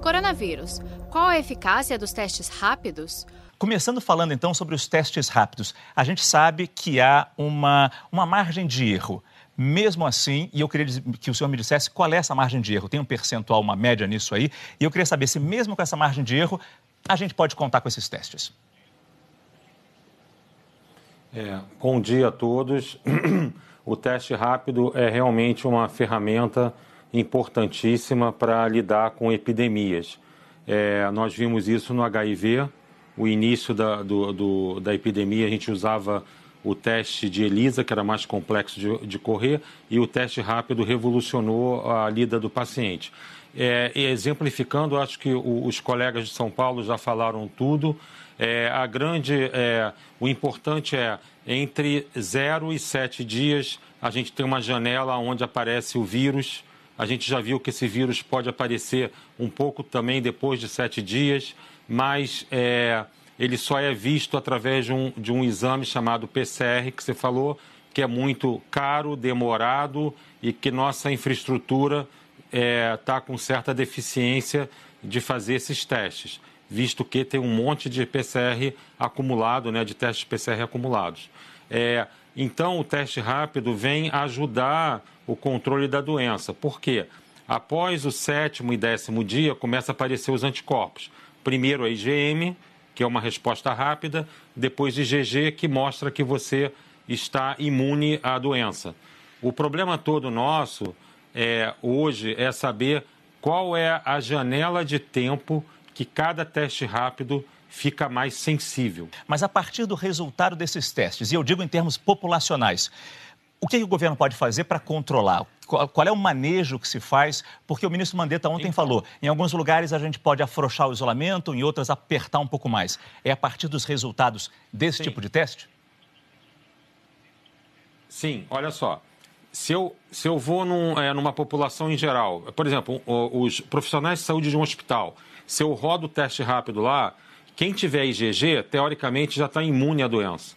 Coronavírus. Qual a eficácia dos testes rápidos? Começando falando então sobre os testes rápidos, a gente sabe que há uma, uma margem de erro. Mesmo assim, e eu queria que o senhor me dissesse qual é essa margem de erro. Tem um percentual, uma média nisso aí? E eu queria saber se, mesmo com essa margem de erro, a gente pode contar com esses testes. É, bom dia a todos. O teste rápido é realmente uma ferramenta importantíssima para lidar com epidemias. É, nós vimos isso no HIV, o início da, do, do, da epidemia, a gente usava o teste de ELISA, que era mais complexo de, de correr, e o teste rápido revolucionou a lida do paciente. É, exemplificando, acho que o, os colegas de São Paulo já falaram tudo. É, a grande, é, o importante é entre 0 e 7 dias a gente tem uma janela onde aparece o vírus. A gente já viu que esse vírus pode aparecer um pouco também depois de sete dias, mas é, ele só é visto através de um, de um exame chamado PCR, que você falou, que é muito caro, demorado e que nossa infraestrutura está é, tá com certa deficiência de fazer esses testes, visto que tem um monte de PCR acumulado, né, de testes PCR acumulados. É, então, o teste rápido vem ajudar o controle da doença. Por quê? Após o sétimo e décimo dia, começa a aparecer os anticorpos. Primeiro a IgM, que é uma resposta rápida, depois IgG, que mostra que você está imune à doença. O problema todo nosso é, hoje é saber qual é a janela de tempo que cada teste rápido fica mais sensível. Mas a partir do resultado desses testes, e eu digo em termos populacionais, o que, o governo pode fazer para controlar? Qual, qual, é o manejo que se faz? Porque o ministro Mandetta ontem então... falou, em alguns lugares a gente pode afrouxar o isolamento, em outras apertar um pouco mais. É a partir dos resultados desse Sim. tipo de teste? Sim, olha só. Se eu, se eu vou num, é, numa população em geral, por exemplo, os profissionais de saúde de um hospital, se eu rodo o teste rápido lá, quem tiver IgG, teoricamente, já está imune à doença.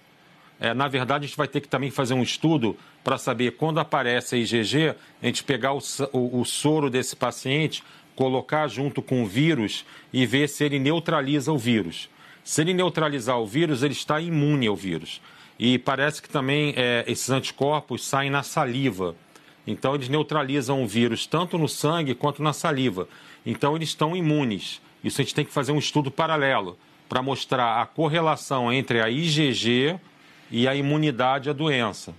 É, na verdade, a gente vai ter que também fazer um estudo para saber quando aparece a IgG, a gente pegar o, o, o soro desse paciente, colocar junto com o vírus e ver se ele neutraliza o vírus. Se ele neutralizar o vírus, ele está imune ao vírus. E parece que também é, esses anticorpos saem na saliva. Então, eles neutralizam o vírus tanto no sangue quanto na saliva. Então, eles estão imunes. Isso a gente tem que fazer um estudo paralelo para mostrar a correlação entre a IgG e a imunidade à doença.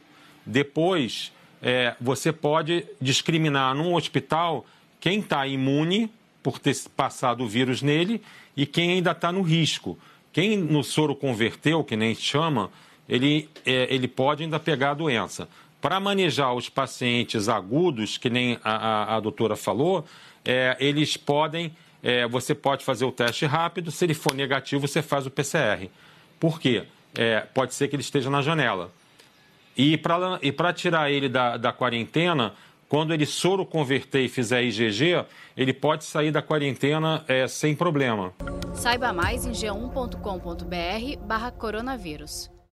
Depois, é, você pode discriminar num hospital quem está imune por ter passado o vírus nele e quem ainda está no risco. Quem no soro converteu, que nem chama, ele, é, ele pode ainda pegar a doença. Para manejar os pacientes agudos, que nem a, a, a doutora falou, é, eles podem é, você pode fazer o teste rápido, se ele for negativo, você faz o PCR. Por quê? É, pode ser que ele esteja na janela. E para tirar ele da, da quarentena, quando ele soro converter e fizer IgG, ele pode sair da quarentena é, sem problema. Saiba mais em g1.com.br barra coronavírus.